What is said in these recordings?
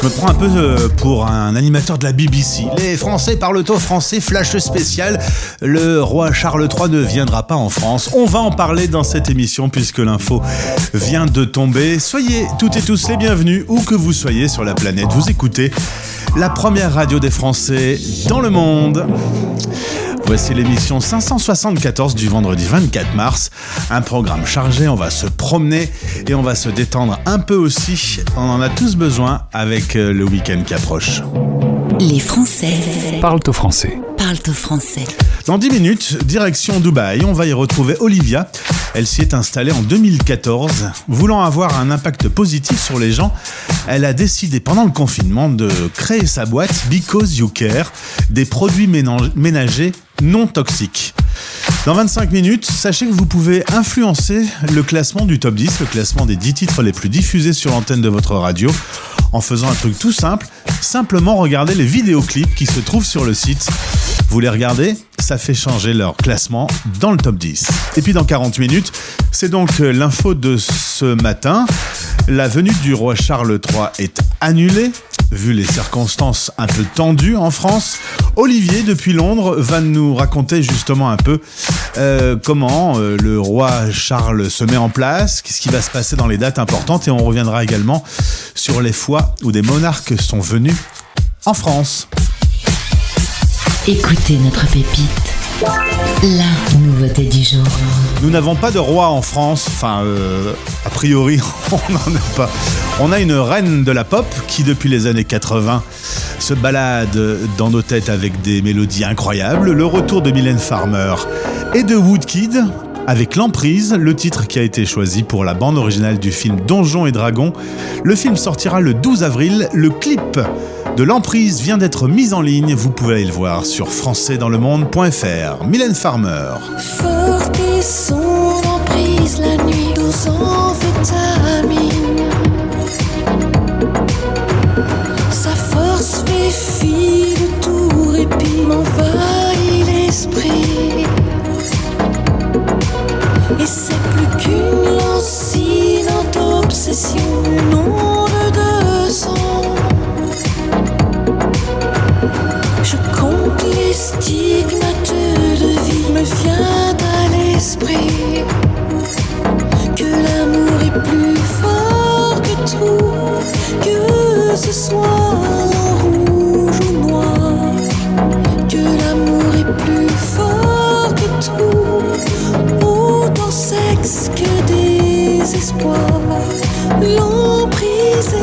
Je me prends un peu euh, pour un animateur de la BBC. Les Français parlent au français, flash spécial. Le roi Charles III ne viendra pas en France. On va en parler dans cette émission puisque l'info vient de tomber. Soyez toutes et tous les bienvenus, où que vous soyez sur la planète. Vous écoutez la première radio des Français dans le monde. Voici l'émission 574 du vendredi 24 mars. Un programme chargé, on va se promener et on va se détendre un peu aussi. On en a tous besoin avec euh, le week-end qui approche. Les Français Parlent au français. parlent au français. Dans 10 minutes, direction Dubaï, on va y retrouver Olivia. Elle s'y est installée en 2014. Voulant avoir un impact positif sur les gens, elle a décidé pendant le confinement de créer sa boîte Because You Care, des produits ménage- ménagers non toxiques. Dans 25 minutes, sachez que vous pouvez influencer le classement du top 10, le classement des 10 titres les plus diffusés sur l'antenne de votre radio, en faisant un truc tout simple, simplement regarder les vidéoclips qui se trouvent sur le site. Vous les regardez, ça fait changer leur classement dans le top 10. Et puis dans 40 minutes, c'est donc euh, l'info de ce matin. La venue du roi Charles III est annulée. Vu les circonstances un peu tendues en France, Olivier depuis Londres va nous raconter justement un peu euh, comment euh, le roi Charles se met en place, qu'est-ce qui va se passer dans les dates importantes et on reviendra également sur les fois où des monarques sont venus en France. Écoutez notre pépite. La nouveauté du jour. Nous n'avons pas de roi en France, enfin, euh, a priori, on n'en a pas. On a une reine de la pop qui, depuis les années 80, se balade dans nos têtes avec des mélodies incroyables. Le retour de Mylène Farmer et de Woodkid avec L'Emprise, le titre qui a été choisi pour la bande originale du film Donjons et Dragons. Le film sortira le 12 avril. Le clip de L'Emprise vient d'être mis en ligne. Vous pouvez aller le voir sur françaisdanslemonde.fr. Mylène Farmer. Son emprise la nuit. Sa force fait fi de tout répit, m'envahit l'esprit. Et c'est plus qu'une lancinante obsession, une les stigmates de vie, me vient à l'esprit. Que l'amour est plus fort que tout, que ce soit rouge ou noir, que l'amour est plus fort que tout, autant sexe que désespoir, l'emprise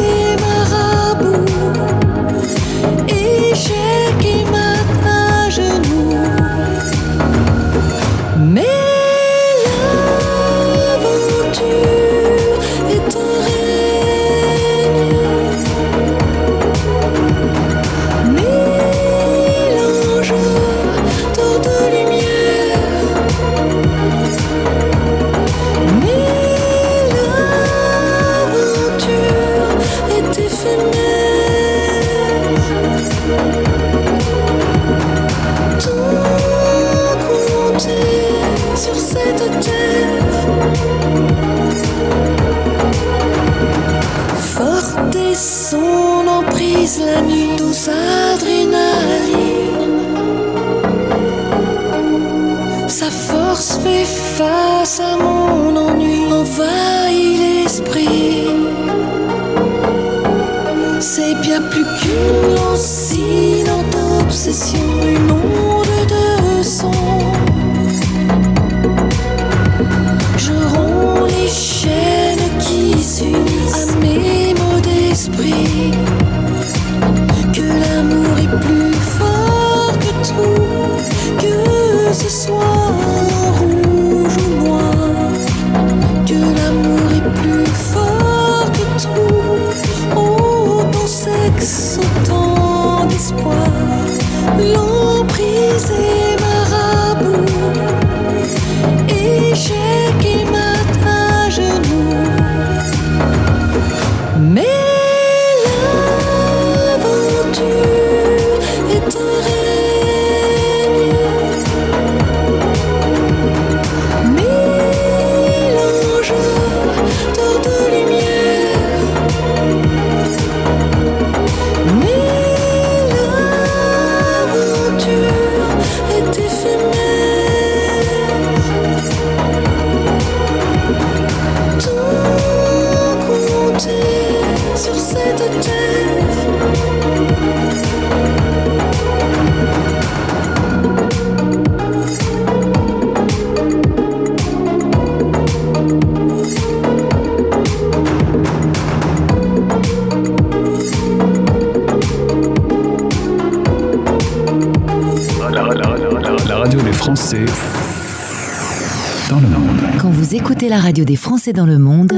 écoutez la radio des Français dans le monde,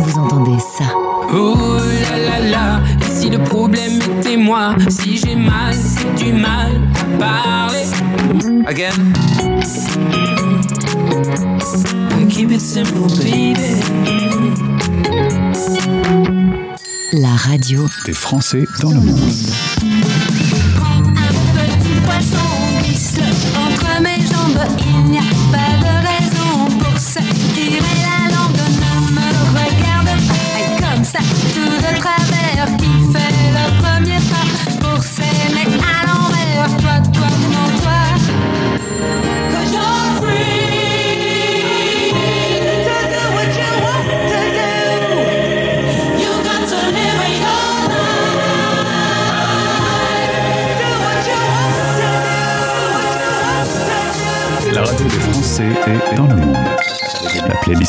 vous entendez ça. Oh là là là, et si le problème était moi, si j'ai mal, c'est du mal à parler. Again. Keep it simple, baby. La radio Des Français dans le monde.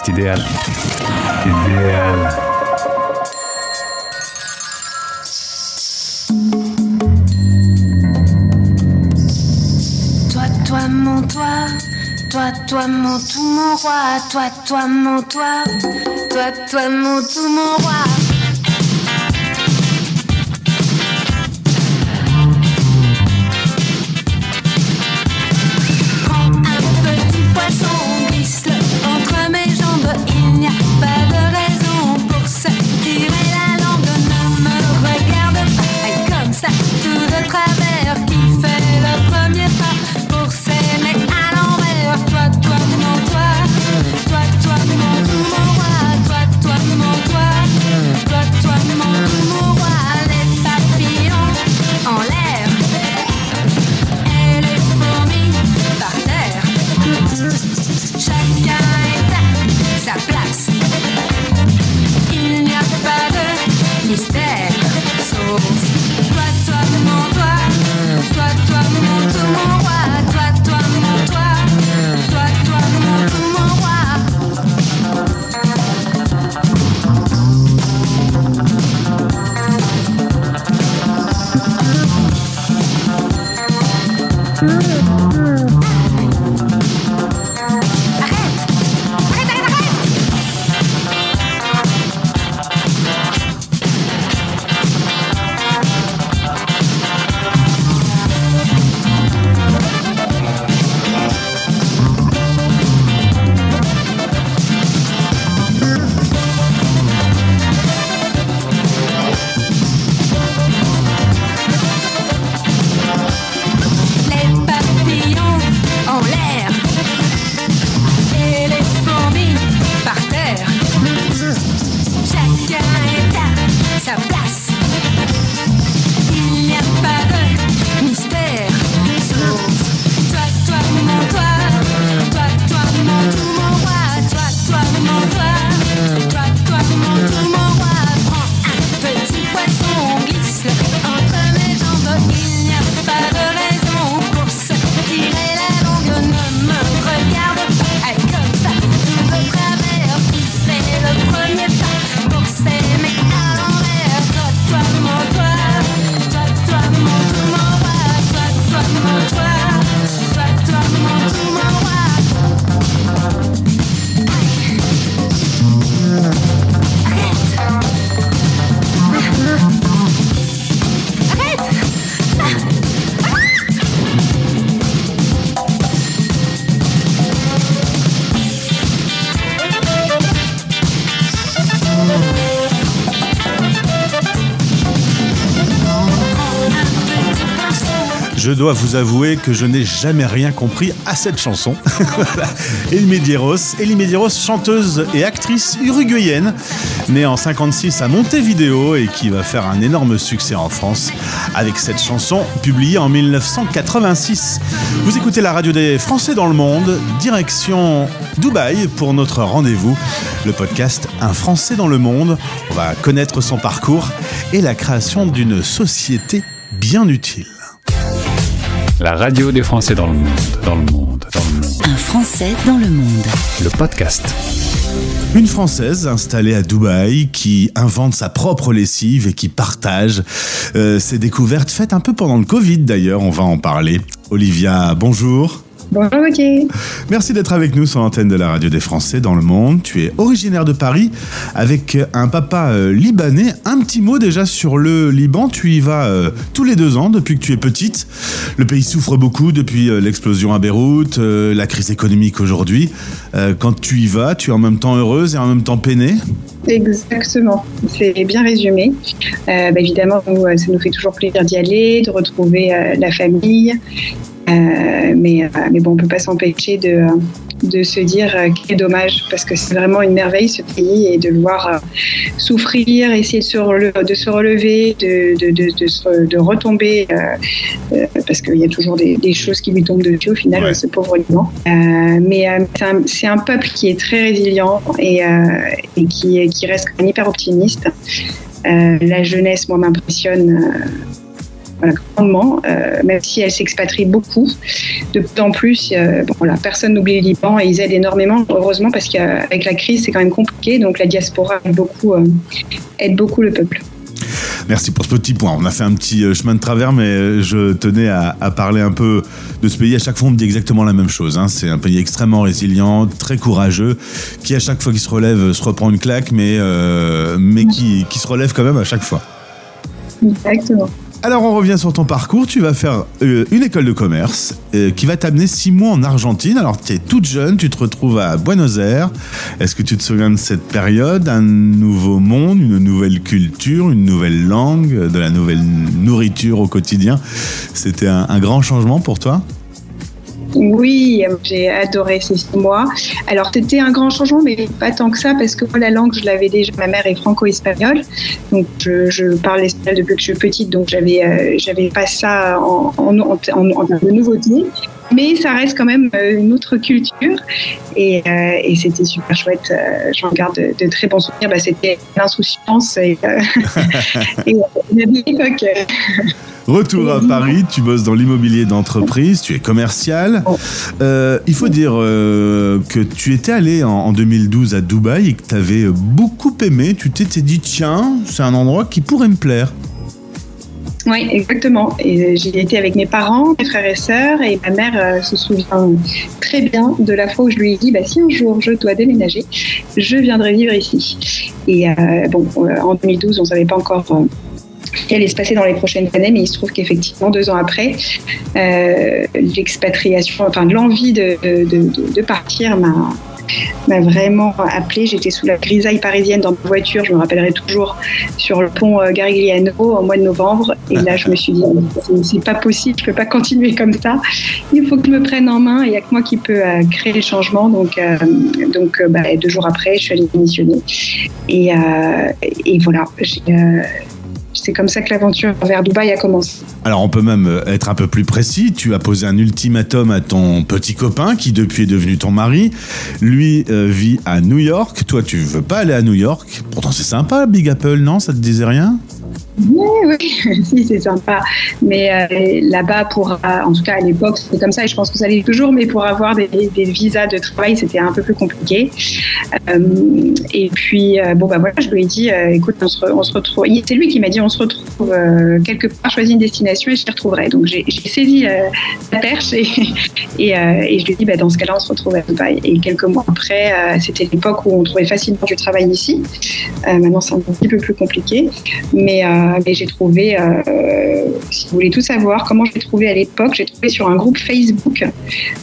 La playlist idéale. Idéale. Toi, toi, mon toi, toi, toi, mon tout, mon roi, toi, toi, mon toi, toi, toi, mon tout, mon roi. Dois vous avouer que je n'ai jamais rien compris à cette chanson. Voilà. Elie Medeiros, Elie Medeiros, chanteuse et actrice uruguayenne, née en 56 à Montevideo et qui va faire un énorme succès en France avec cette chanson publiée en 1986. Vous écoutez la radio des Français dans le monde, direction Dubaï pour notre rendez-vous, le podcast Un Français dans le monde. On va connaître son parcours et la création d'une société bien utile. La radio des Français dans le monde. Dans le monde. Dans le monde. Un Français dans le monde. Le podcast. Une Française installée à Dubaï qui invente sa propre lessive et qui partage euh, ses découvertes faites un peu pendant le Covid d'ailleurs, on va en parler. Olivia, bonjour. Bonjour Gauthier. Merci d'être avec nous sur l'antenne de la radio des Français dans le monde. Tu es originaire de Paris avec un papa euh, libanais. Un petit mot déjà sur le Liban. Tu y vas euh, tous les deux ans depuis que tu es petite. Le pays souffre beaucoup depuis euh, l'explosion à Beyrouth, euh, la crise économique aujourd'hui. Euh, quand tu y vas, tu es en même temps heureuse et en même temps peinée. Exactement, c'est bien résumé. Euh, bah, évidemment, nous, euh, ça nous fait toujours plaisir d'y aller, de retrouver euh, la famille. Euh, mais, euh, mais bon, on ne peut pas s'empêcher de, de se dire euh, quel dommage, parce que c'est vraiment une merveille ce pays et de le voir souffrir, essayer de se, rele- de se relever, de, de, de, de, retomber, euh, parce qu'il y a toujours des, des choses qui lui tombent dessus au final, Ouais. ce pauvre Liban. Euh, mais c'est un, un peuple qui est très résilient et, euh, et qui, qui reste hyper optimiste. La jeunesse, moi, m'impressionne. Grandement, euh, même si elle s'expatrie beaucoup. De plus en plus, euh, bon, voilà, personne n'oublie le Liban et ils aident énormément, heureusement, parce qu'avec la crise, c'est quand même compliqué. Donc la diaspora aide beaucoup, euh, aide beaucoup le peuple. Merci pour ce petit point. On a fait un petit chemin de travers, mais je tenais à, à parler un peu de ce pays. À chaque fois, on me dit exactement la même chose. hein. C'est un pays extrêmement résilient, très courageux, qui à chaque fois qu'il se relève se reprend une claque, mais, euh, mais qui, qui se relève quand même à chaque fois. Exactement. Alors on revient sur ton parcours, tu vas faire euh, une école de commerce euh, qui va t'amener six mois en Argentine. Alors tu es toute jeune, tu te retrouves à Buenos Aires. Est-ce que tu te souviens de cette période? Un nouveau monde, une nouvelle culture, une nouvelle langue, de la nouvelle nourriture au quotidien. C'était un grand changement pour toi? Oui, j'ai adoré ces six mois. Alors, c'était un grand changement, mais pas tant que ça, parce que moi, la langue, je l'avais déjà. Ma mère est franco-espagnole, donc je, je parle l'espagnol depuis que je suis petite, donc j'avais, euh, j'avais pas ça en, en, en, en, de nouveauté. Mais ça reste quand même euh, une autre culture et, euh, et c'était super chouette. Euh, J'en garde de, très bons souvenirs. Bah, c'était l'insouciance et, euh, et la vieille époque. Retour à Paris, tu bosses dans l'immobilier d'entreprise, tu es commercial. Euh, il faut dire euh, que tu étais allé en, en 2012 à Dubaï et que tu avais beaucoup aimé. Tu t'étais dit, tiens, c'est un endroit qui pourrait me plaire. Oui, exactement. Et j'y étais avec mes parents, mes frères et sœurs, et ma mère euh, se souvient très bien de la fois où je lui ai dit bah, si un jour je dois déménager, je viendrai vivre ici. Et bon, en 2012, on ne savait pas encore. Qui allait se passer dans les prochaines années, mais il se trouve qu'effectivement, deux ans après, euh, l'expatriation, enfin l'envie de, partir m'a vraiment appelé. J'étais sous la grisaille parisienne dans ma voiture, je me rappellerai toujours, sur le pont euh, Garigliano au mois de novembre. Et là, je me suis dit, c'est- pas possible, je peux pas continuer comme ça. Il faut que je me prenne en main il n'y a que moi qui peux euh, créer les changements. Donc, donc bah, deux jours après, je suis allée démissionner. Et, voilà, c'est comme ça que l'aventure vers Dubaï a commencé. Alors on peut même euh, être un peu plus précis. Tu as posé un ultimatum à ton petit copain qui depuis est devenu ton mari. Lui euh, vit à New York. Toi tu veux pas aller à New York. Pourtant c'est sympa Big Apple, non? Ça te disait rien? Oui, oui, si, c'est sympa. Mais euh, là-bas, pour, euh, en tout cas à l'époque, c'était comme ça, et je pense que ça l'est toujours, mais pour avoir des, des visas de travail, c'était un peu plus compliqué. Euh, et puis, bon, bah voilà, je lui ai dit, écoute, on se, on se retrouve. C'est lui qui m'a dit, on se retrouve euh, quelque part, choisis une destination et je t'y retrouverai. Donc, j'ai saisi euh, la perche et, euh, je lui ai dit, bah, dans ce cas-là, on se retrouve à Dubaï. Et quelques mois après, c'était l'époque où on trouvait facilement du travail ici. Maintenant, c'est un petit peu plus compliqué. Mais, j'ai trouvé, si vous voulez tout savoir, comment j'ai trouvé à l'époque, j'ai trouvé sur un groupe Facebook,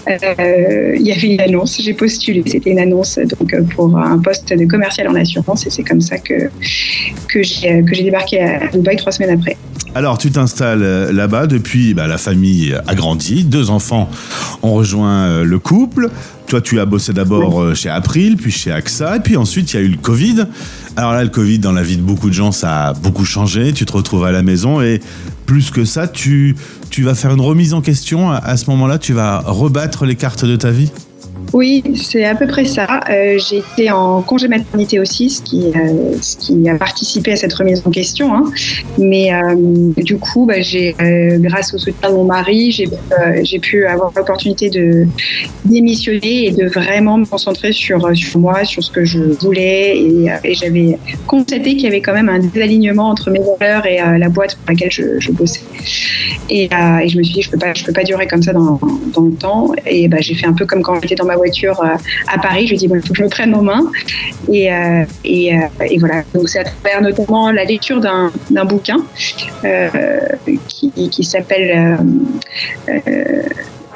il y avait une annonce, j'ai postulé, c'était une annonce donc pour un poste de commercial en assurance et c'est comme ça que, que j'ai débarqué à Dubaï trois semaines après. Alors tu t'installes euh, là-bas. Depuis bah, la famille a grandi. Deux enfants ont rejoint euh, le couple. Toi tu as bossé d'abord euh, chez April, puis chez AXA, et puis ensuite il y a eu le Covid. Alors là le Covid dans la vie de beaucoup de gens ça a beaucoup changé. Tu te retrouves à la maison et plus que ça tu tu vas faire une remise en question à, à ce moment-là. Tu vas rebattre les cartes de ta vie? Oui, c'est à peu près ça. Euh, j'ai été en congé maternité aussi, ce qui, euh, ce qui a participé à cette remise en question. hein. Mais euh, du coup, bah, grâce au soutien de mon mari, j'ai, pu avoir l'opportunité de démissionner et de vraiment me concentrer sur, moi, sur ce que je voulais. Et, j'avais constaté qu'il y avait quand même un désalignement entre mes valeurs et la boîte pour laquelle je, bossais. Et, je me suis dit, je je peux pas durer comme ça dans, dans le temps. Et bah, j'ai fait un peu comme quand j'étais dans ma voiture euh, à Paris. Je me dis, bon, il faut que je me prenne en main. Et, euh, et, euh, et voilà. Donc, c'est à travers notamment la lecture d'un d'un bouquin qui, qui s'appelle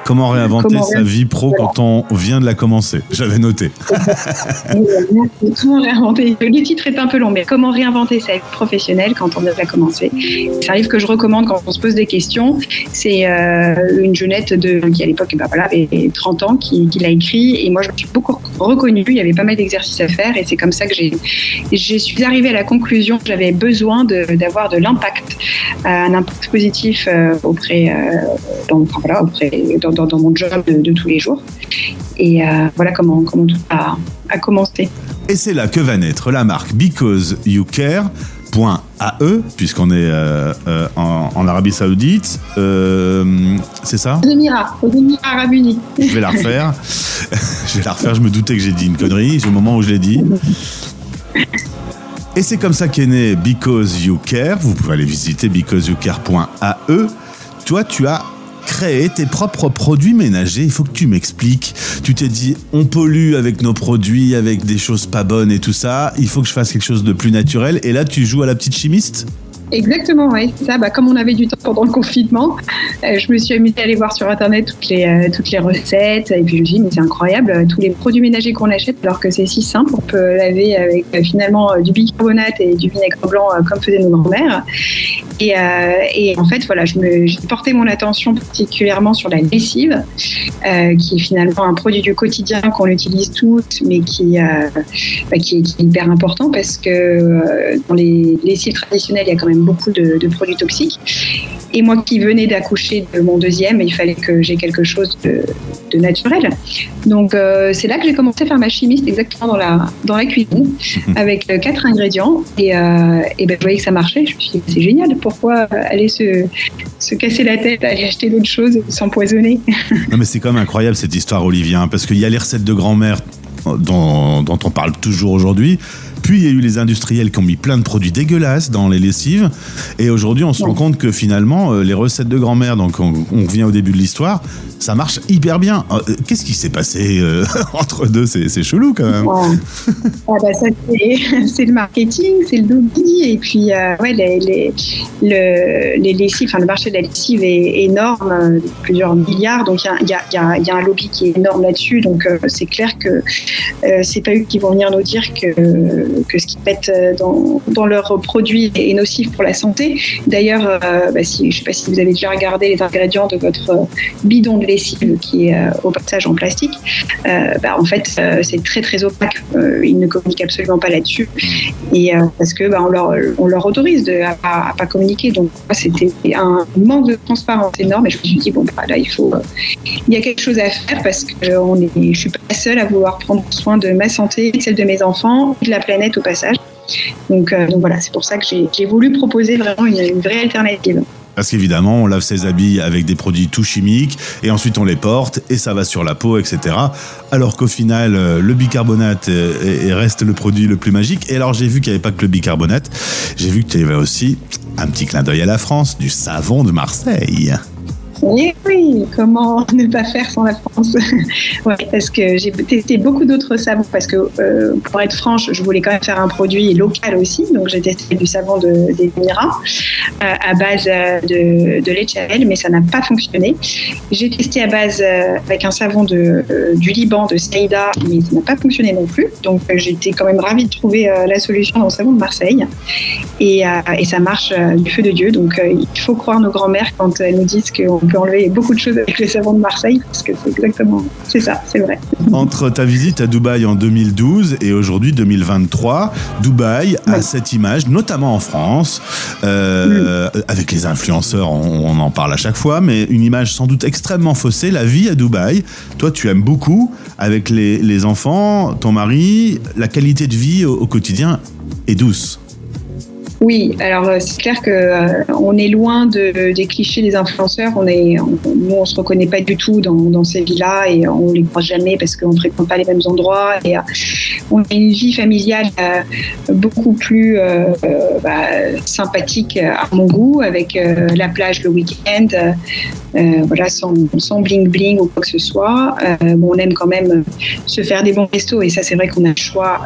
Comment réinventer Comment sa vie pro Voilà. quand on vient de la commencer? J'avais noté. Comment réinventer? Le titre est un peu long, mais comment réinventer sa vie professionnelle quand on vient de la commencer? Ça arrive que je recommande quand on se pose des questions. C'est euh, une jeunette de, qui, à l'époque, ben voilà, avait 30 ans, qui, qui l'a écrit. Et moi, je me suis beaucoup reconnue. Il y avait pas mal d'exercices à faire. Et c'est comme ça que j'ai, je suis arrivée à la conclusion que j'avais besoin d'avoir de, l'impact, euh, un impact positif euh, auprès, dans, voilà, auprès dans, dans- dans mon job de, de tous les jours. Et euh, voilà comment, comment tout a, a commencé. Et c'est là que va naître la marque Because You Care. .ae, puisqu'on est euh, euh, en, en Arabie Saoudite. Euh, c'est ça? Aux Émirats, aux Émirats Arabes Unis. Je vais la refaire. je vais la refaire. Je me doutais que j'ai dit une connerie. C'est au moment où je l'ai dit. Et c'est comme ça qu'est né Because You Care. Vous pouvez aller visiter becauseyoukare.ae. Toi, tu as créé tes propres produits ménagers. Il faut que tu m'expliques. Tu t'es dit, on pollue avec nos produits, avec des choses pas bonnes et tout ça. Il faut que je fasse quelque chose de plus naturel. Et là, tu joues à la petite chimiste? Exactement, oui. Ça. Bah, comme on avait du temps pendant le confinement, euh, je me suis amusée à aller voir sur Internet toutes les, euh, toutes les recettes. Et puis je me suis dit, mais c'est incroyable, euh, tous les produits ménagers qu'on achète, alors que c'est si simple. On peut laver avec finalement du bicarbonate et du vinaigre blanc, comme faisaient nos grands-mères. Et, euh, et en fait, voilà, je me- j'ai porté mon attention particulièrement sur la lessive, euh, qui est finalement un produit du quotidien qu'on utilise toutes, mais qui, euh, bah, qui, est, qui est hyper important parce que euh, dans les lessives traditionnelles, il y a quand même beaucoup de, de produits toxiques. Et moi qui venais d'accoucher de mon deuxième, il fallait que j'ai quelque chose de, de naturel. Donc euh, c'est là que j'ai commencé à faire ma chimiste exactement dans la, dans la cuisine, avec euh, quatre ingrédients. Et, euh, et ben, je voyais que ça marchait. Je me suis dit, c'est génial, pourquoi aller se, se casser la tête, aller acheter d'autres choses, s'empoisonner? Non, mais c'est quand même incroyable cette histoire, Olivier, hein, parce qu'il y a les recettes de grand-mère dont, dont on parle toujours aujourd'hui. Puis il y a eu les industriels qui ont mis plein de produits dégueulasses dans les lessives. Et aujourd'hui, on se rend compte que finalement, euh, les recettes de grand-mère, donc on, on revient au début de l'histoire, ça marche hyper bien. Euh, Qu'est-ce qui s'est passé euh, entre deux? C'est c'est chelou quand même. Ah bah ça c'est le marketing, c'est le lobby et puis euh, ouais les les le, les lessives, enfin le marché de la lessive est énorme, plusieurs milliards, donc il y y, y, y a un lobby qui est énorme là-dessus, donc euh, c'est clair que c'est pas eux qui vont venir nous dire que que ce qu'ils mettent dans dans leurs produits est nocif pour la santé. D'ailleurs, euh, bah, si je sais pas si vous avez déjà regardé les ingrédients de votre euh, bidon de lessive qui est euh, au passage en plastique, euh, bah, en fait euh, c'est très très opaque. Euh, ils ne communiquent absolument pas là-dessus et euh, parce que bah, on leur on leur autorise de, à, pas- à pas communiquer. Donc c'était un manque de transparence énorme et je me suis dit bon bah, là il faut euh, il y a quelque chose à faire parce que euh, on est je suis pas seule à vouloir prendre soin de ma santé, celle de mes enfants, et de la planète au passage. Donc, euh, donc voilà, c'est pour ça que j'ai voulu proposer vraiment une, une vraie alternative. Parce qu'évidemment, on lave ses habits avec des produits tout chimiques, et ensuite on les porte, et ça va sur la peau, etc. Alors qu'au final, euh, le bicarbonate euh, est- est- reste le produit le plus magique. Et alors j'ai vu qu'il n'y avait pas que le bicarbonate, j'ai vu que tu avais aussi un petit clin d'œil à la France, du savon de Marseille. Oui, comment ne pas faire sans la France Parce que j'ai testé beaucoup d'autres savons, parce que euh, pour être franche, je voulais quand même faire un produit local aussi, donc j'ai testé du savon de, des Émirats euh, à base euh, de, de lait de mais ça n'a pas fonctionné. J'ai testé à base euh, avec un savon du Liban, de Saïda, mais ça n'a pas fonctionné non plus. Donc j'étais quand même ravie de trouver la solution dans le savon de Marseille. Et, ça marche du feu de Dieu. Donc il faut croire nos grands-mères quand elles nous disent qu'on peut enlever beaucoup de choses avec les savons de Marseille, parce que c'est exactement, c'est ça, c'est vrai. Entre ta visite à Dubaï en 2012 et aujourd'hui 2023, Dubaï a Oui. cette image, notamment en France, euh, avec les influenceurs, on, on en parle à chaque fois, mais une image sans doute extrêmement faussée. La vie à Dubaï, toi tu aimes beaucoup, avec les, les enfants, ton mari, la qualité de vie au, au quotidien est douce. Oui, alors euh, c'est clair que euh, on est loin de, des clichés des influenceurs. On est, nous, on se reconnaît pas du tout dans, ces villas et on les croise jamais parce qu'on fréquente pas les mêmes endroits. Et euh, on a une vie familiale euh, beaucoup plus euh, bah, sympathique euh, à mon goût, avec la plage le week-end, voilà, sans, bling bling ou quoi que ce soit. Bon, on aime quand même se faire des bons restos et ça, c'est vrai qu'on a le choix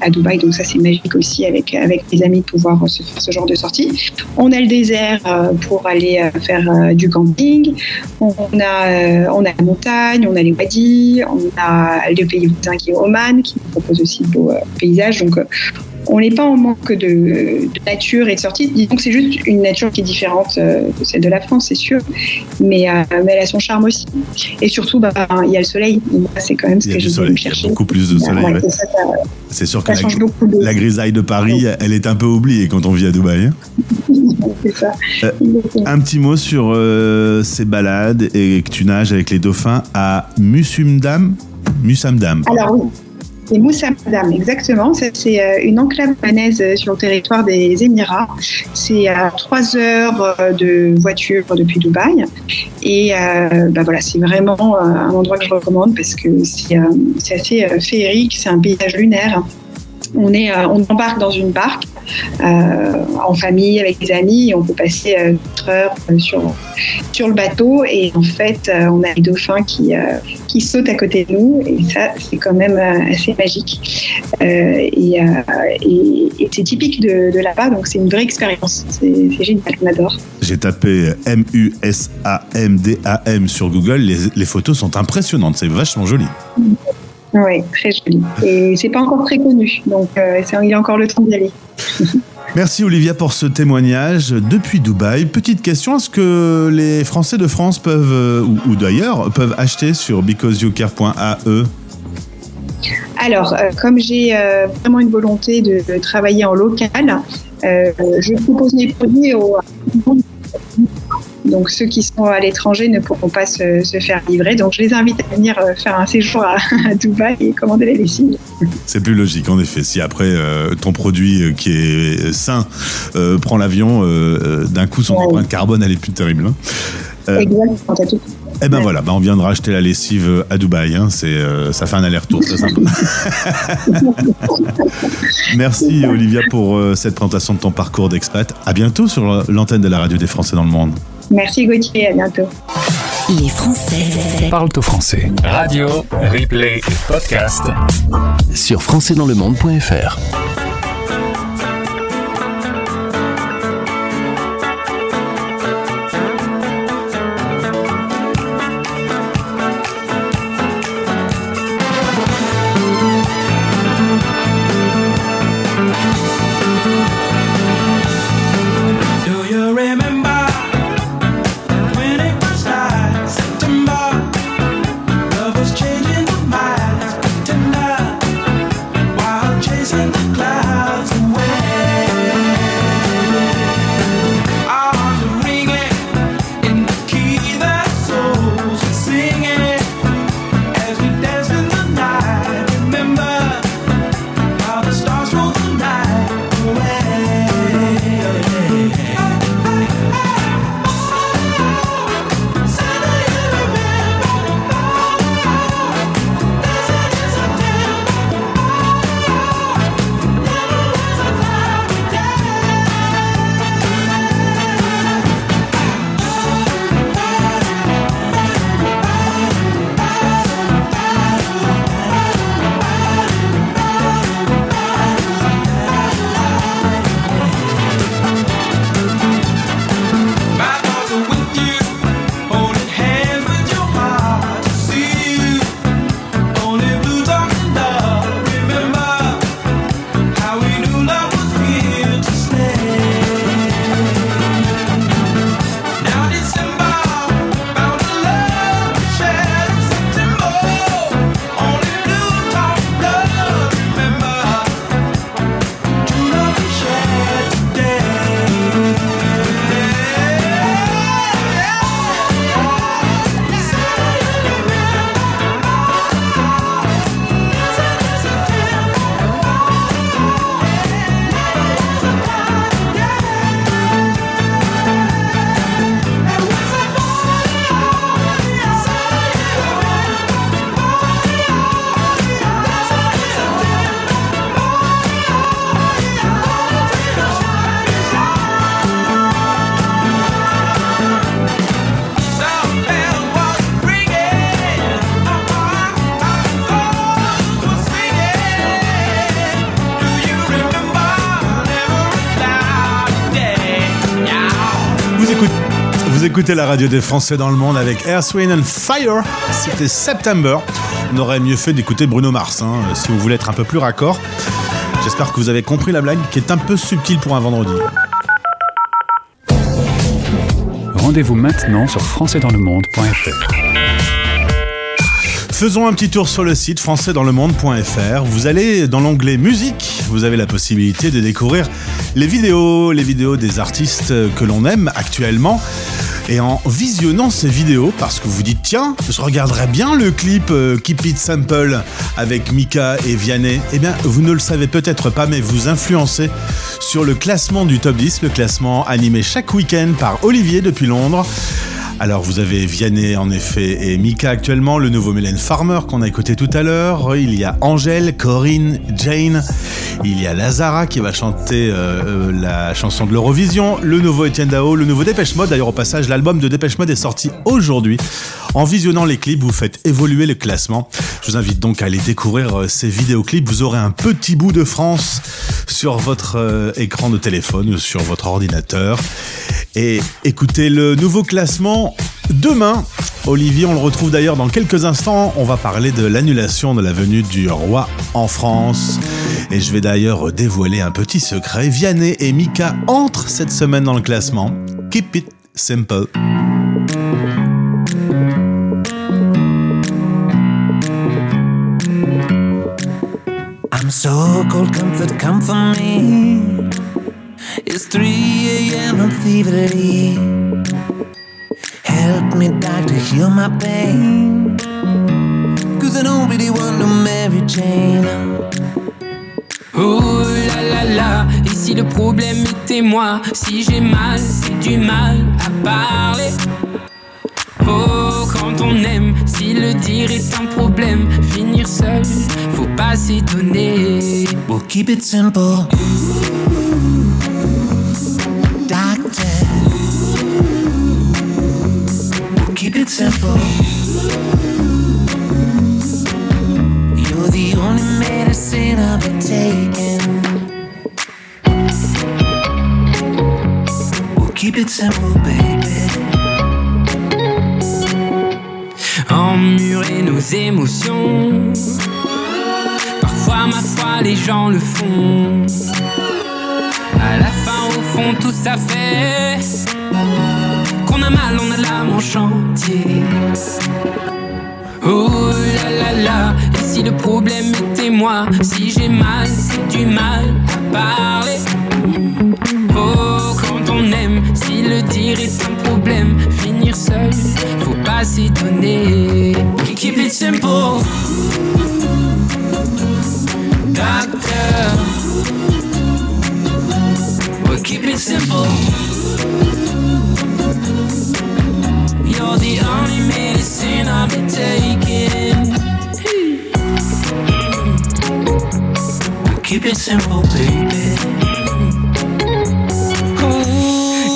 à Dubaï, donc ça, c'est magique aussi avec avec les amis de pouvoir se faire ce genre de sortie. On a le désert pour aller faire du camping. On a, on a la montagne, on a les wadis, on a le pays voisin qui est Oman, qui nous propose aussi de beaux euh, paysages. Donc, euh, on n'est pas en manque de, de nature et de sortie. Disons que c'est juste une nature qui est différente euh, de celle de la France, c'est sûr. Mais, mais elle a son charme aussi. Et surtout, bah, il y a le soleil. C'est quand même ce Il y a que je soleil, il y a beaucoup plus de soleil. Ouais, ouais. c'est ça, sûr que la, de. grisaille de Paris, elle est un peu oubliée quand on vit à Dubaï. hein. C'est ça. Euh. Un petit mot sur euh, ces balades et que tu nages avec les dauphins à Musumdam. Musamdam. Alors oui, c'est Moussamdam, exactement. Ça, C'est euh, une enclave albanaise euh, sur le territoire des Émirats. C'est à trois heures euh, de voiture depuis Dubaï. Et euh, bah voilà, c'est vraiment un endroit que je recommande parce que c'est assez féerique, c'est un paysage lunaire. On, est, on embarque dans une barque en famille, avec des amis, et on peut passer euh, 4 heures euh, sur, sur le bateau. Et en fait, euh, on a les dauphins qui, euh, qui sautent à côté de nous, et ça, c'est quand même euh, assez magique. Euh, et euh, et, et c'est typique de, de là-bas, donc c'est une vraie expérience. C'est génial, on adore. J'ai tapé M-U-S-A-M-D-A-M sur Google. Les, les photos sont impressionnantes. C'est vachement joli. Oui, très joli. Et c'est pas encore très connu, donc euh, il y a encore le temps d'y aller. Merci Olivia pour ce témoignage depuis Dubaï. Petite question, est-ce que les Français de France peuvent, euh, ou, ou d'ailleurs, peuvent acheter sur becauseyoucare.ae Alors, euh, comme j'ai euh, vraiment une volonté de, de travailler en local, euh, je propose mes produits aux. Donc, ceux qui sont à l'étranger ne pourront pas se, se faire livrer. Donc, je les invite à venir euh, faire un séjour à, à Dubaï et commander les lessives. C'est plus logique, en effet. Si après euh, ton produit euh, qui est sain euh, prend l'avion, euh, d'un coup son Ouais. empreinte carbone elle est plus terrible. hein. Exactement, t'as tout. Eh ben Ouais. voilà, bah on viendra acheter la lessive à Dubaï. hein. C'est, euh, ça fait un aller-retour, c'est sympa. Merci Olivia pour euh, cette présentation de ton parcours d'expat. À bientôt sur l'antenne de la radio des Français dans le monde. Merci Gauthier, à bientôt. Les Français Parle au français. Radio, replay et podcast. sur françaisdanslemonde.fr. écoutez la radio des Français dans le monde avec Air, Wind and Fire. C'était September. On aurait mieux fait d'écouter Bruno Mars, hein, si vous voulez être un peu plus raccord. J'espère que vous avez compris la blague, qui est un peu subtile pour un vendredi. Rendez-vous maintenant sur françaisdanslemonde.fr. Faisons un petit tour sur le site françaisdanslemonde.fr. Vous allez dans l'onglet musique, vous avez la possibilité de découvrir les vidéos, les vidéos des artistes que l'on aime actuellement. Et en visionnant ces vidéos, parce que vous dites, tiens, je regarderais bien le clip euh, Keep It Simple avec Mika et Vianney, eh bien, vous ne le savez peut-être pas, mais vous influencez sur le classement du top 10, le classement animé chaque week-end par Olivier depuis Londres. Alors vous avez Vianney en effet et Mika actuellement, le nouveau Mylène Farmer qu'on a écouté tout à l'heure. Il y a Angèle, Corinne, Jane. Il y a Lazara qui va chanter euh, euh, la chanson de l'Eurovision. Le nouveau Etienne Dao, le nouveau Dépêche Mode. D'ailleurs au passage, l'album de Dépêche Mode est sorti aujourd'hui. En visionnant les clips, vous faites évoluer le classement. Je vous invite donc à aller découvrir euh, ces vidéoclips. Vous aurez un petit bout de France sur votre écran de téléphone ou sur votre ordinateur. Et écoutez le nouveau classement demain. Olivier, on le retrouve d'ailleurs dans quelques instants. On va parler de l'annulation de la venue du roi en France. Et je vais d'ailleurs dévoiler un petit secret. Vianney et Mika entrent cette semaine dans le classement. Keep it simple. I'm so cold, comfort, come for me. It's 3 a.m. I'm feverly. Help me, doctor, heal my pain. Cause I don't really want no Mary Jane. Oh là là là, et si le problème était moi, si j'ai mal, c'est du mal à parler. Oh, quand on aime, si le dire est un problème, finir seul, faut pas s'étonner. We'll keep it simple. Doctor. We'll keep it simple. The only medicine I'll be taking. We'll keep it simple, baby. Emmurer nos émotions. Parfois, ma foi, les gens le font. À la fin, au fond, tout ça fait qu'on a mal, on a l'âme en chantier. Oh là là là, si le problème était moi, si j'ai mal, c'est du mal à parler. Oh, quand on aime, si le dire est un problème, finir seul, faut pas s'étonner. We keep it simple. Doctor. We keep it simple. You're the only medicine I'll be taking. Keep it simple, baby.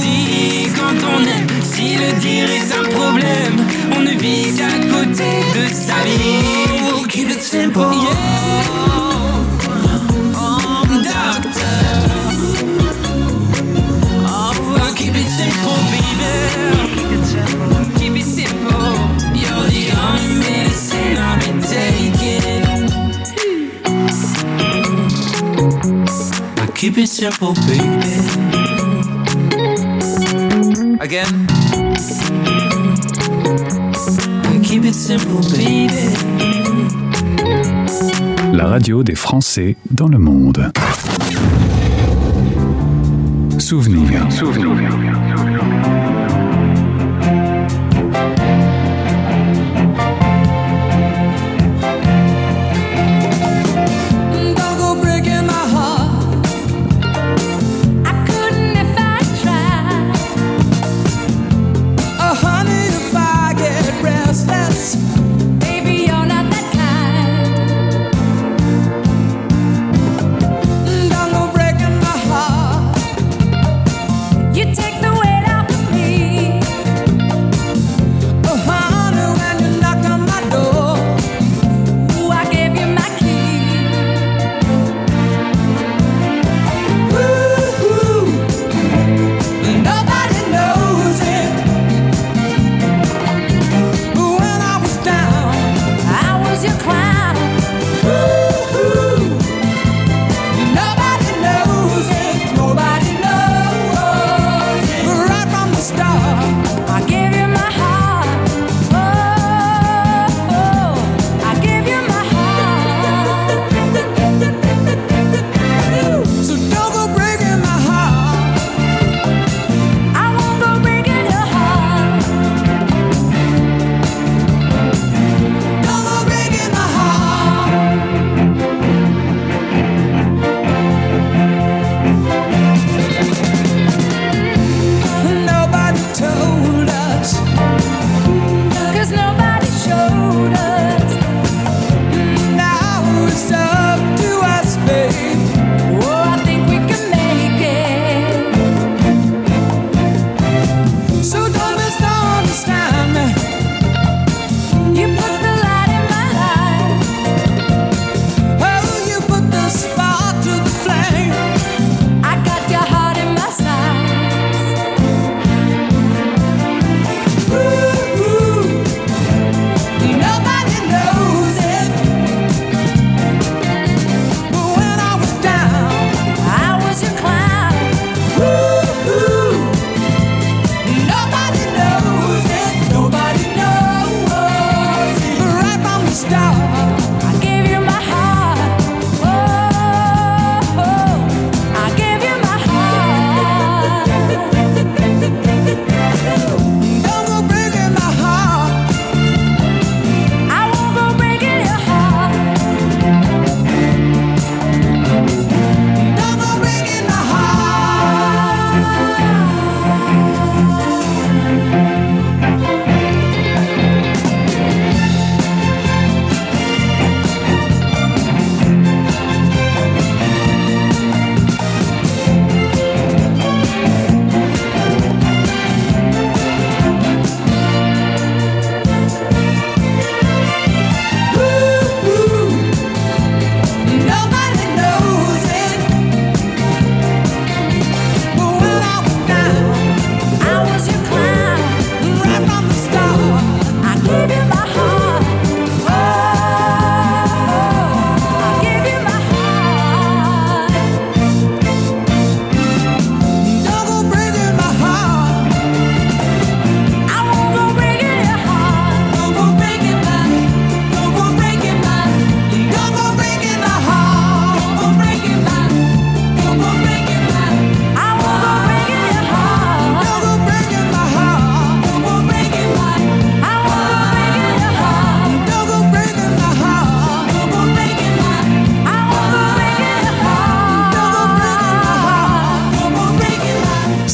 Dis quand on aime, si le dire est un problème, on ne vit qu'à côté de sa vie. Keep it simple. Oh, keep it simple, baby. Again. We'll keep it simple, baby. La radio des Français dans le monde. Souvenir.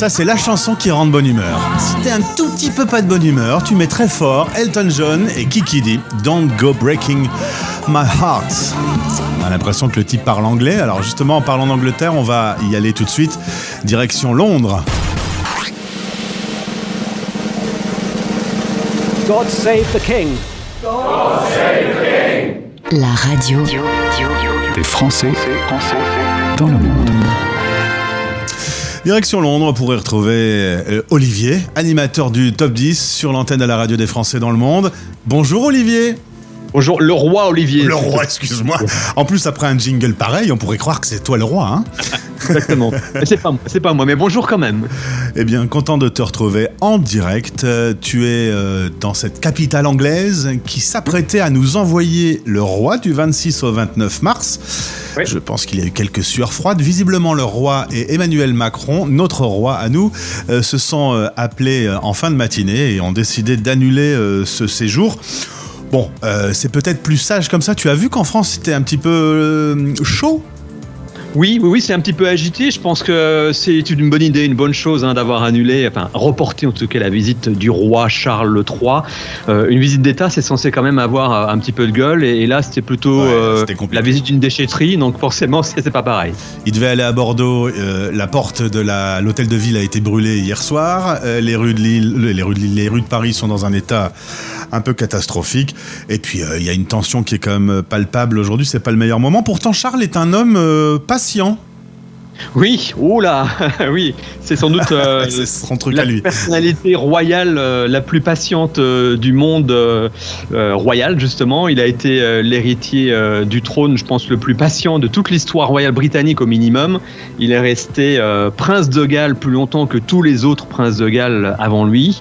Ça, c'est la chanson qui rend de bonne humeur. Si t'es un tout petit peu pas de bonne humeur, tu mets très fort Elton John et Kiki D, Don't Go Breaking My Heart. On a l'impression que le type parle anglais. Alors justement, en parlant d'Angleterre, on va y aller tout de suite. Direction Londres. God save the king. La radio Des Français dans le monde. Direction Londres pour y retrouver euh, Olivier, animateur du Top 10 sur l'antenne de la radio des Français dans le monde. Bonjour Olivier. Bonjour, le roi Olivier. Le roi, excuse-moi. En plus, après un jingle pareil, on pourrait croire que c'est toi le roi. Hein Exactement. C'est pas moi, c'est pas moi, mais bonjour quand même. eh bien, content de te retrouver en direct. Euh, Tu es euh, dans cette capitale anglaise qui s'apprêtait à nous envoyer le roi du 26 au 29 mars. Je pense qu'il y a eu quelques sueurs froides. Visiblement, le roi et Emmanuel Macron, notre roi à nous, euh, se sont euh, appelés euh, en fin de matinée et ont décidé d'annuler ce séjour. Bon, euh, c'est peut-être plus sage comme ça. Tu as vu qu'en France, c'était un petit peu euh, chaud? Oui, oui, oui, c'est un petit peu agité. Je pense que c'est une bonne idée, une bonne chose hein, d'avoir annulé, enfin reporté en tout cas la visite du roi Charles III. Euh, une visite d'État, c'est censé quand même avoir euh, un petit peu de gueule, et, et là c'était plutôt euh, la visite d'une déchetterie, donc forcément c'est pas pareil. Il devait aller à Bordeaux. euh, la porte de l'hôtel de ville a été brûlée hier soir. Les rues de Lille, les rues de Lille- les rues de Paris sont dans un état un peu catastrophique. Et puis euh, il y a une tension qui est quand même palpable aujourd'hui. C'est pas le meilleur moment. Pourtant, Charles est un homme euh, patient. Oui, oh là, oui, c'est sans doute euh, son truc la à lui. personnalité royale euh, la plus patiente euh, du monde euh, euh, royal justement. Il a été euh, l'héritier euh, du trône, je pense, le plus patient de toute l'histoire royale britannique au minimum. Il est resté euh, prince de Galles plus longtemps que tous les autres princes de Galles avant lui.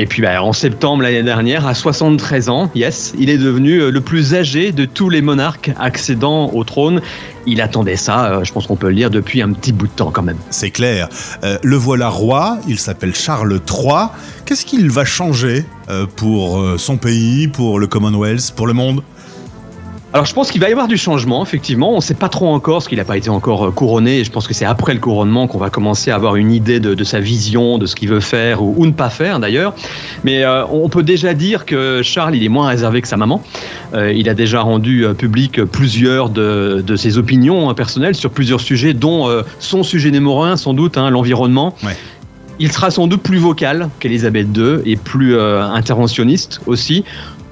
Et puis bah, en septembre l'année dernière, à 73 ans, yes, il est devenu euh, le plus âgé de tous les monarques accédant au trône. Il attendait ça, euh, je pense qu'on peut le dire, depuis un petit bout de temps quand même. C'est clair. Euh, le voilà roi. Il s'appelle Charles III. Qu'est-ce qu'il va changer pour son pays, pour le Commonwealth, pour le monde? Alors je pense qu'il va y avoir du changement, effectivement. On ne sait pas trop encore, parce qu'il n'a pas été encore euh, couronné. Et je pense que c'est après le couronnement qu'on va commencer à avoir une idée de, de sa vision, de ce qu'il veut faire ou, ou ne pas faire d'ailleurs. Mais euh, on peut déjà dire que Charles, il est moins réservé que sa maman. Euh, il a déjà rendu euh, public plusieurs de, de ses opinions hein, personnelles sur plusieurs sujets, dont son sujet numéro un, sans doute, hein, l'environnement. Il sera sans doute plus vocal qu'Elisabeth II et plus interventionniste aussi.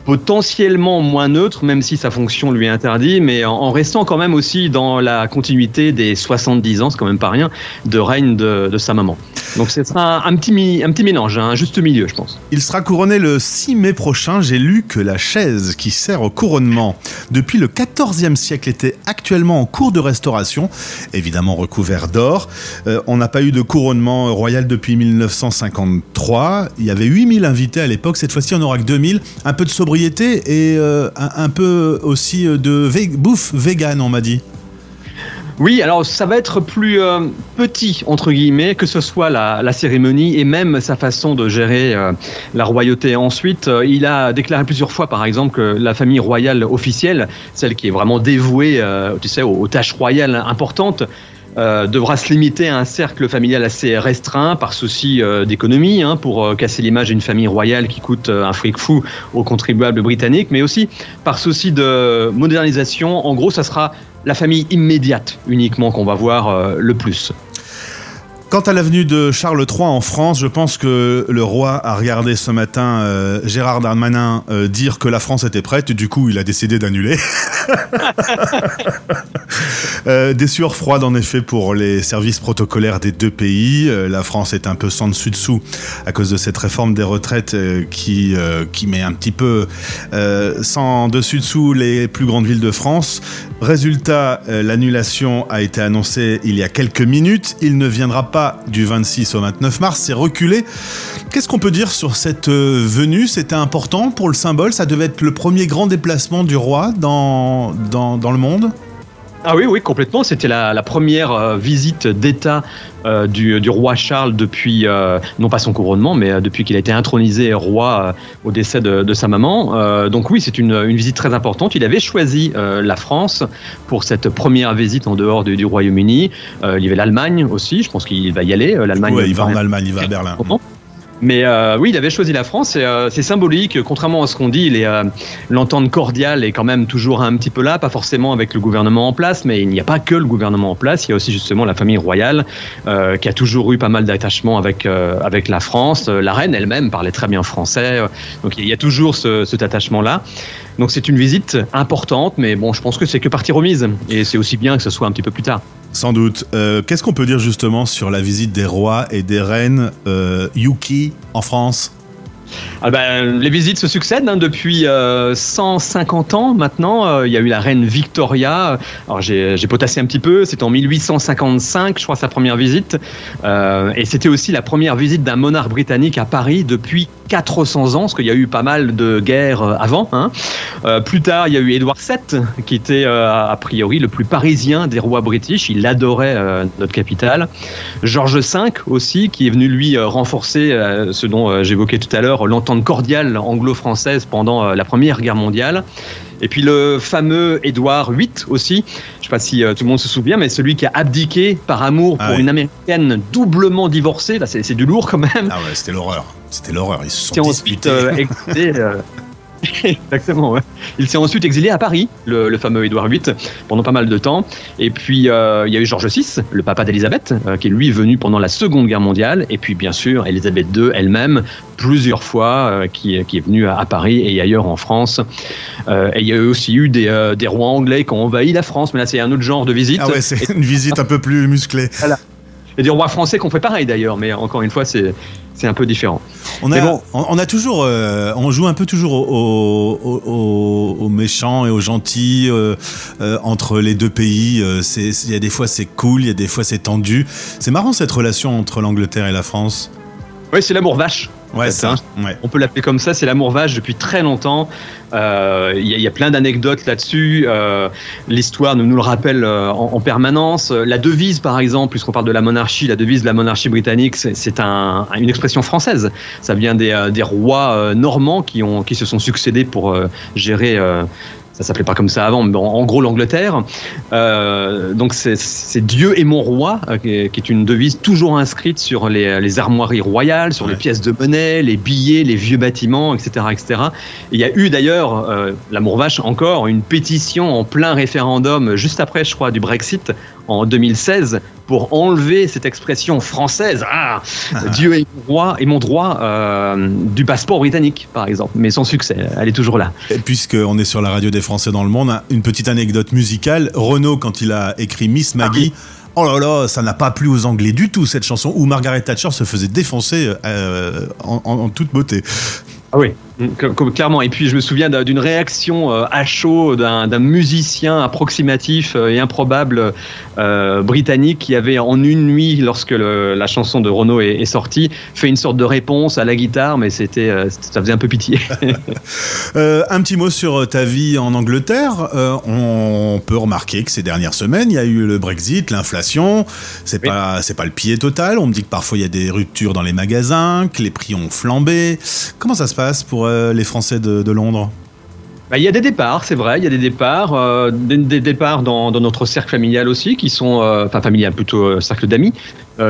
Potentiellement moins neutre, même si sa fonction lui est interdite, mais en, restant quand même aussi dans la continuité des 70 ans, c'est quand même pas rien, de règne de, sa maman. Donc ce sera un petit mélange, hein, un juste milieu, je pense. Il sera couronné le 6 mai prochain. J'ai lu que la chaise qui sert au couronnement depuis le 14e siècle était actuellement en cours de restauration, évidemment recouvert d'or. Euh, on n'a pas eu de couronnement royal depuis 1953. Il y avait 8000 invités à l'époque. Cette fois-ci, on n'aura que 2000. Un peu de sobriété et euh, un, peu aussi euh, de bouffe vegan, on m'a dit. Oui, alors ça va être plus euh, petit, entre guillemets, que ce soit la, cérémonie et même sa façon de gérer la royauté. Ensuite, il a déclaré plusieurs fois, par exemple, que la famille royale officielle, celle qui est vraiment dévouée tu sais, aux tâches royales importantes, euh, devra se limiter à un cercle familial assez restreint par souci euh, d'économie, hein, pour euh, casser l'image d'une famille royale qui coûte un fric fou aux contribuables britanniques, mais aussi par souci de modernisation. En gros, ça sera la famille immédiate uniquement qu'on va voir le plus. Quant à l'avenue de Charles III en France, je pense que le roi a regardé ce matin euh, Gérard Darmanin euh, dire que la France était prête, du coup il a décidé d'annuler. Euh, des sueurs froides en effet pour les services protocolaires des deux pays. La France est un peu sans dessus dessous à cause de cette réforme des retraites qui, qui met un petit peu sans dessus dessous les plus grandes villes de France. Résultat, euh, l'annulation a été annoncée il y a quelques minutes. Il ne viendra pas du 26 au 29 mars, c'est reculé. Qu'est-ce qu'on peut dire sur cette euh, venue? C'était important pour le symbole? Ça devait être le premier grand déplacement du roi dans, dans, dans le monde? Ah oui, oui, complètement. C'était la, la première euh, visite d'État euh, du, du roi Charles depuis, euh, non pas son couronnement, mais depuis qu'il a été intronisé roi au décès de, de sa maman. Donc oui, c'est une, une visite très importante. Il avait choisi la France pour cette première visite en dehors du, du Royaume-Uni. Il y avait l'Allemagne aussi, je pense qu'il va y aller. L'Allemagne. Ouais, il va en Allemagne, il va à Berlin. Mais euh, oui, il avait choisi la France. et, euh, c'est symbolique. Contrairement à ce qu'on dit, euh, l'entente cordiale est quand même toujours un petit peu là, pas forcément avec le gouvernement en place, mais il n'y a pas que le gouvernement en place. Il y a aussi justement la famille royale euh, qui a toujours eu pas mal d'attachement avec euh, avec la France. Euh, La reine elle-même parlait très bien français, euh, donc il y a toujours ce, cet attachement-là. Donc c'est une visite importante, mais bon, je pense que c'est que partie remise, et c'est aussi bien que ce soit un petit peu plus tard. Sans doute. Euh, Qu'est-ce qu'on peut dire justement sur la visite des rois et des reines euh, Yuki en France? Ah ben, les visites se succèdent hein, depuis euh, 150 ans maintenant. Euh, il y a eu la reine Victoria. Alors j'ai potassé un petit peu. C'était en 1855, je crois, sa première visite. Euh, et c'était aussi la première visite d'un monarque britannique à Paris depuis 400 ans, parce qu'il y a eu pas mal de guerres euh, avant. hein. Euh, plus tard, il y a eu Édouard VII, qui était euh, a priori le plus parisien des rois british. Il adorait euh, notre capitale. George V aussi, qui est venu lui euh, renforcer euh, ce dont euh, j'évoquais tout à l'heure, l'entente cordiale anglo-française pendant euh, la Première Guerre mondiale. Et puis le fameux Édouard VIII aussi, je ne sais pas si euh, tout le monde se souvient, mais celui qui a abdiqué par amour pour Ah ouais. une américaine doublement divorcée, là c'est du lourd quand même. Ah ouais, c'était l'horreur. C'était l'horreur. Ils se sont ensuite disputés. euh, euh, Exactement, ouais. Il s'est ensuite exilé à Paris, le, le fameux Édouard VIII, pendant pas mal de temps. Et puis, euh, il y a eu Georges VI, le papa d'Élisabeth, euh, qui est lui venu pendant la Seconde Guerre mondiale. Et puis, bien sûr, Élisabeth II elle-même, plusieurs fois, euh, qui, qui est venue à, à Paris et ailleurs en France. Et il y a aussi eu des, des rois anglais qui ont envahi la France, mais là, c'est un autre genre de visite. Ah ouais, c'est une visite un peu plus musclée. Voilà. Et des rois français qui ont fait pareil d'ailleurs, mais encore une fois, c'est c'est un peu différent. On a, bon. on, on a toujours, euh, on joue un peu toujours aux, aux- aux- aux méchants et aux gentils euh, euh, entre les deux pays. Il y a des fois c'est cool, il y a des fois c'est tendu. C'est marrant cette relation entre l'Angleterre et la France. Oui, c'est l'amour vache. Ouais, ça. hein. Ouais. On peut l'appeler comme ça, c'est l'amour vache depuis très longtemps. Euh, Il y, a- il y a plein d'anecdotes là-dessus. Euh, L'histoire nous, nous le rappelle euh, en, en permanence. Euh, La devise, par exemple, puisqu'on parle de la monarchie, la devise de la monarchie britannique, c'est- c'est un, une expression française. Ça vient des, euh, des rois euh, normands qui, ont, qui se sont succédés pour euh, gérer. Ça s'appelait pas comme ça avant, mais en, en gros l'Angleterre. Euh, donc c'est- Dieu et mon roi, euh, qui est, qui est une devise toujours inscrite sur les, les armoiries royales, sur les pièces de monnaie, les billets, les vieux bâtiments, etc. etc. Et il y a eu d'ailleurs, euh, l'amour vache encore, une pétition en plein référendum, juste après je crois du Brexit, en 2016, pour enlever cette expression française, ah, Dieu est mon roi et mon droit, euh, du passeport britannique par exemple. Mais sans succès, elle est toujours là. Puisqu'on est sur la radio des Français dans le monde, hein, une petite anecdote musicale. Renaud, quand il a écrit Miss Maggie, oh là là, ça n'a pas plu aux Anglais du tout cette chanson où Margaret Thatcher se faisait défoncer euh, en, en- en toute beauté. Ah oui, clairement. Et puis je me souviens d'un- d'une réaction euh, à chaud d'un musicien approximatif euh, et improbable euh, britannique qui avait en une nuit, lorsque le- la chanson de Renaud est, est sortie, fait une sorte de réponse à la guitare, mais c'était, ça faisait un peu pitié. Euh, un petit mot sur ta vie en Angleterre. Euh, on peut remarquer que ces dernières semaines, il y a eu le Brexit, l'inflation. C'est pas, c'est pas le pied total. On me dit que parfois il y a des ruptures dans les magasins, que les prix ont flambé. Comment ça se passe pour euh, les Français de, Londres Bah, Il y a des départs, c'est vrai, il y a des départs, euh, des, départs dans, notre cercle familial aussi, qui sont, euh, enfin familial plutôt cercle d'amis,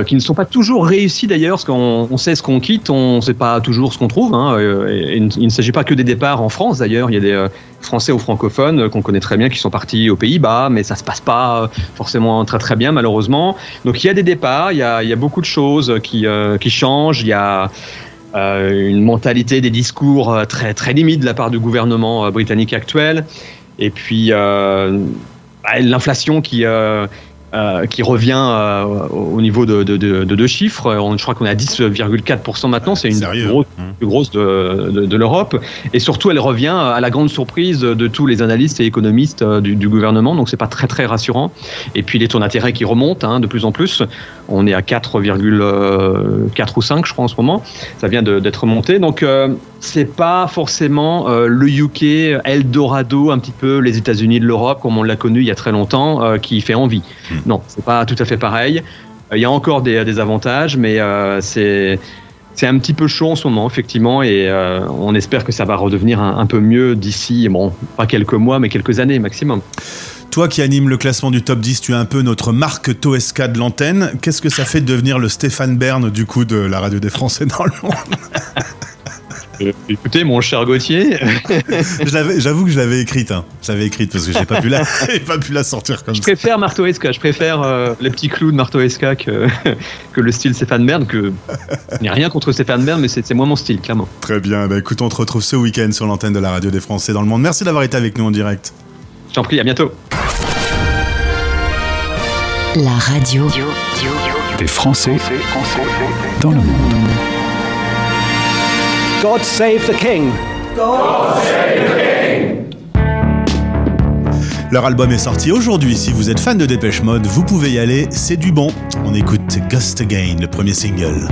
qui ne sont pas toujours réussis d'ailleurs, parce qu'on on sait ce qu'on quitte, on ne sait pas toujours ce qu'on trouve. Hein, il ne- ne s'agit pas que des départs en France d'ailleurs, il y a des Français ou francophones qu'on connaît très bien qui sont partis aux Pays-Bas, mais ça se passe pas forcément très très bien malheureusement. Donc il y a des départs, il y a, beaucoup de choses qui, qui changent, il y a une mentalité des discours euh, très très limite de la part du gouvernement euh, britannique actuel. Et puis euh, bah, l'inflation qui euh, qui revient euh, au au niveau de, de, de, de deux chiffres. On- je crois qu'on est à 10,4% maintenant. C'est une Sérieux grosse, plus grosse de, l'Europe. Et surtout, elle revient à la grande surprise de tous les analystes et économistes euh, du, du gouvernement. Donc, c'est pas très très rassurant. Et puis, les taux d'intérêt qui remontent hein, de plus en plus. On est à 4,4 ou 5, je crois, en ce moment. Ça vient d'être remonté. Donc, euh, c'est pas forcément euh, le UK, Eldorado, un petit peu les États-Unis de l'Europe, comme on l'a connu il y a très longtemps, euh, qui fait envie. Non, c'est pas tout à fait pareil. Euh, Il y a encore des, des avantages, mais euh, c'est c'est un petit peu chaud en ce moment, effectivement, et euh, on espère que ça va redevenir un, un peu mieux d'ici, bon, pas quelques mois, mais quelques années maximum. Toi qui anime le classement du top 10, tu es un peu notre Marc Toesca de l'antenne. Qu'est-ce que ça fait de devenir le Stéphane Bern du coup de la radio des Français dans le monde? Euh, Écoutez, mon cher Gauthier, J'avoue que je l'avais écrite. Hein. Je l'avais écrite parce que j'ai pas pu la, j'ai pas pu la sortir comme je ça. préfère Marteau Esca, je préfère euh, les petits clous de Marteau Esca que, que le style Stéphane Bern, que il n'y a rien contre Stéphane Bern, mais c'est c'est moins mon style, clairement. Très bien. Bah, écoute, on te retrouve ce week-end sur l'antenne de la radio des Français dans le monde. Merci d'avoir été avec nous en direct. Je t'en prie, à bientôt. La radio Des Français dans le monde. God save the King. Leur album est sorti aujourd'hui. Si vous êtes fan de Dépêche Mode, vous pouvez y aller. C'est du bon. On écoute Ghost Again, le premier single.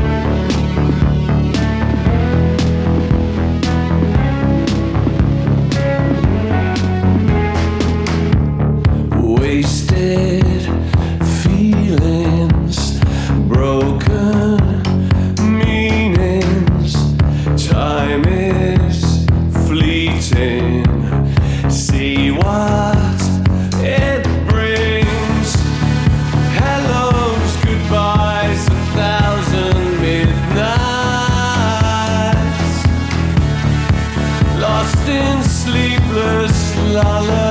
la la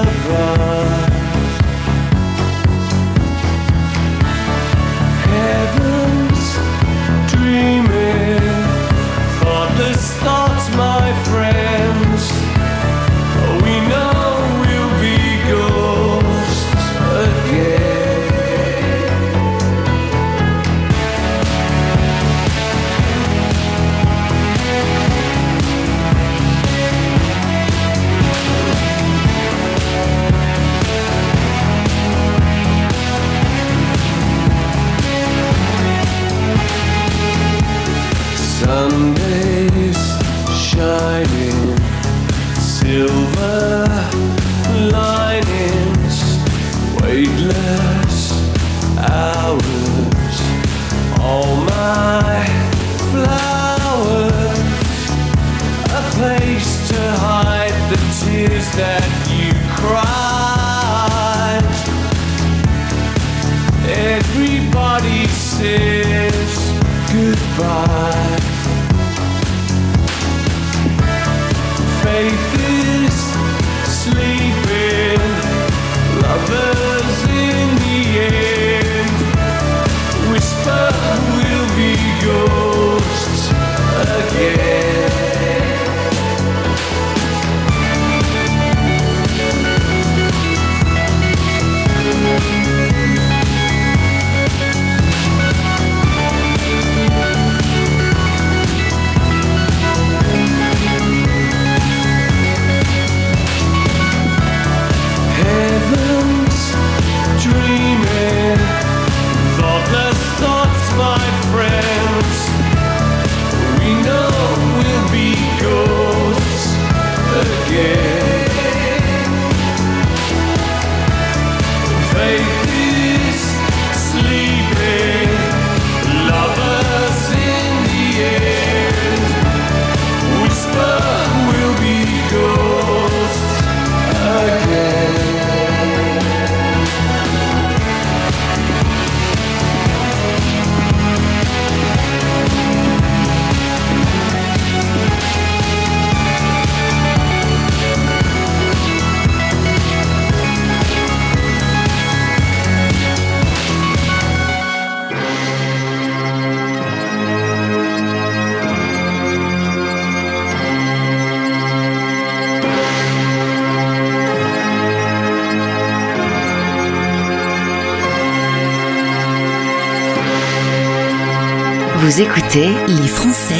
Vous écoutez les Français.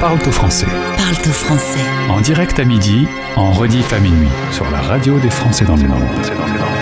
Parle au français. Parle au français. En direct à midi, en rediff à minuit, sur la radio des Français dans le monde.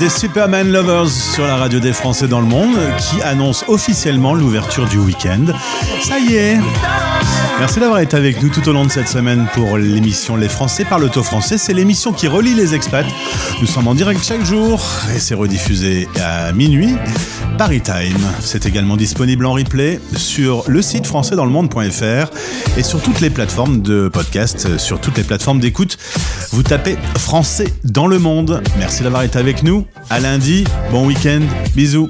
Des Superman Lovers sur la radio des Français dans le monde qui annonce officiellement l'ouverture du week-end. Ça y est Merci d'avoir été avec nous tout au long de cette semaine pour l'émission Les Français parlent auto français. C'est l'émission qui relie les expats. Nous sommes en direct chaque jour et c'est rediffusé à minuit. Paris Time. C'est également disponible en replay sur le site françaisdanslemonde.fr et sur toutes les plateformes de podcast, sur toutes les plateformes d'écoute. Vous tapez Français dans le monde. Merci d'avoir été avec nous. À lundi. Bon week-end. Bisous.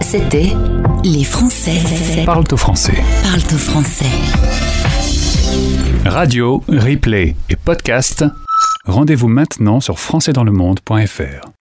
C'était Les Français Parle au français. parlent au français. Radio, replay et podcast. Rendez-vous maintenant sur françaisdanslemonde.fr.